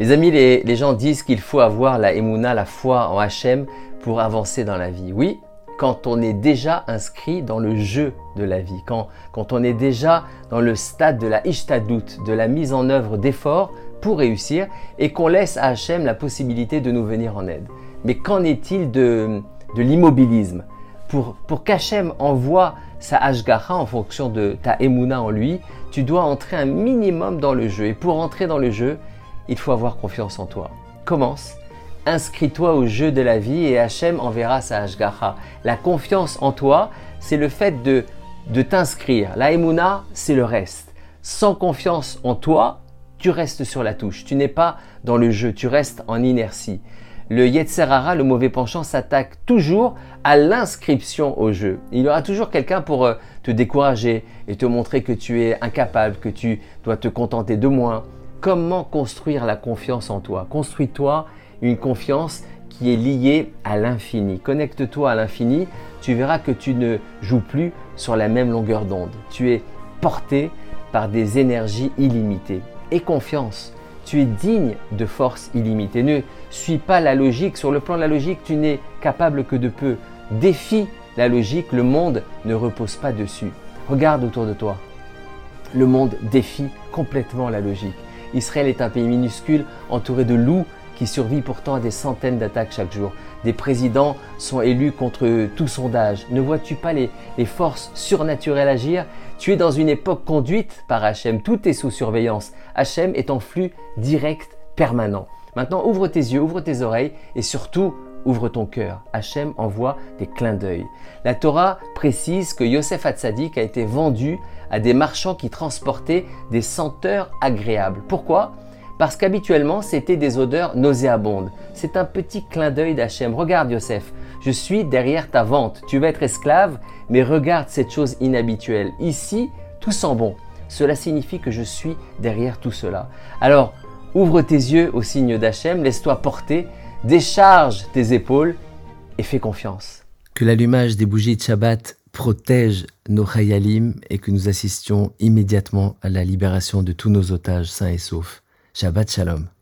Les amis, les, gens disent qu'il faut avoir la emuna, la foi en Hachem pour avancer dans la vie. Oui, quand on est déjà inscrit dans le jeu de la vie, quand, quand on est déjà dans le stade de la ishtadut, de la mise en œuvre d'efforts pour réussir et qu'on laisse à Hachem la possibilité de nous venir en aide. Mais qu'en est-il de, de l'immobilisme Pour, pour qu'Hachem envoie sa Ashgaha en fonction de ta emuna en lui, tu dois entrer un minimum dans le jeu. Et pour entrer dans le jeu, il faut avoir confiance en toi. Commence, inscris-toi au jeu de la vie et Hachem enverra sa Hashgacha. La confiance en toi, c'est le fait de, de t'inscrire. La Emouna, c'est le reste. Sans confiance en toi, tu restes sur la touche. Tu n'es pas dans le jeu, tu restes en inertie. Le Yetzerara, le mauvais penchant, s'attaque toujours à l'inscription au jeu. Il y aura toujours quelqu'un pour euh, te décourager et te montrer que tu es incapable, que tu dois te contenter de moins, Comment construire la confiance en toi? Construis-toi une confiance qui est liée à l'infini. Connecte-toi à l'infini, tu verras que tu ne joues plus sur la même longueur d'onde. Tu es porté par des énergies illimitées. Et confiance, tu es digne de force illimitée. Ne suis pas la logique. Sur le plan de la logique, tu n'es capable que de peu. Défie la logique, le monde ne repose pas dessus. Regarde autour de toi. Le monde défie complètement la logique. Israël est un pays minuscule entouré de loups qui survit pourtant à des centaines d'attaques chaque jour. Des présidents sont élus contre tout sondage. Ne vois-tu pas les, forces surnaturelles agir? Tu es dans une époque conduite par Hachem. Tout est sous surveillance. Hachem est en flux direct permanent. Maintenant, ouvre tes yeux, ouvre tes oreilles et surtout, ouvre ton cœur. Hachem envoie des clins d'œil. La Torah précise que Yosef Hatzadik a été vendu à des marchands qui transportaient des senteurs agréables. Pourquoi? Parce qu'habituellement, c'était des odeurs nauséabondes. C'est un petit clin d'œil d'Hachem. Regarde Yosef, je suis derrière ta vente. Tu vas être esclave, mais regarde cette chose inhabituelle. Ici, tout sent bon. Cela signifie que je suis derrière tout cela. Alors, ouvre tes yeux au signe d'Hachem, laisse-toi porter, décharge tes épaules et fais confiance. Que l'allumage des bougies de Shabbat protège nos Chayalim et que nous assistions immédiatement à la libération de tous nos otages sains et saufs. Shabbat Shalom.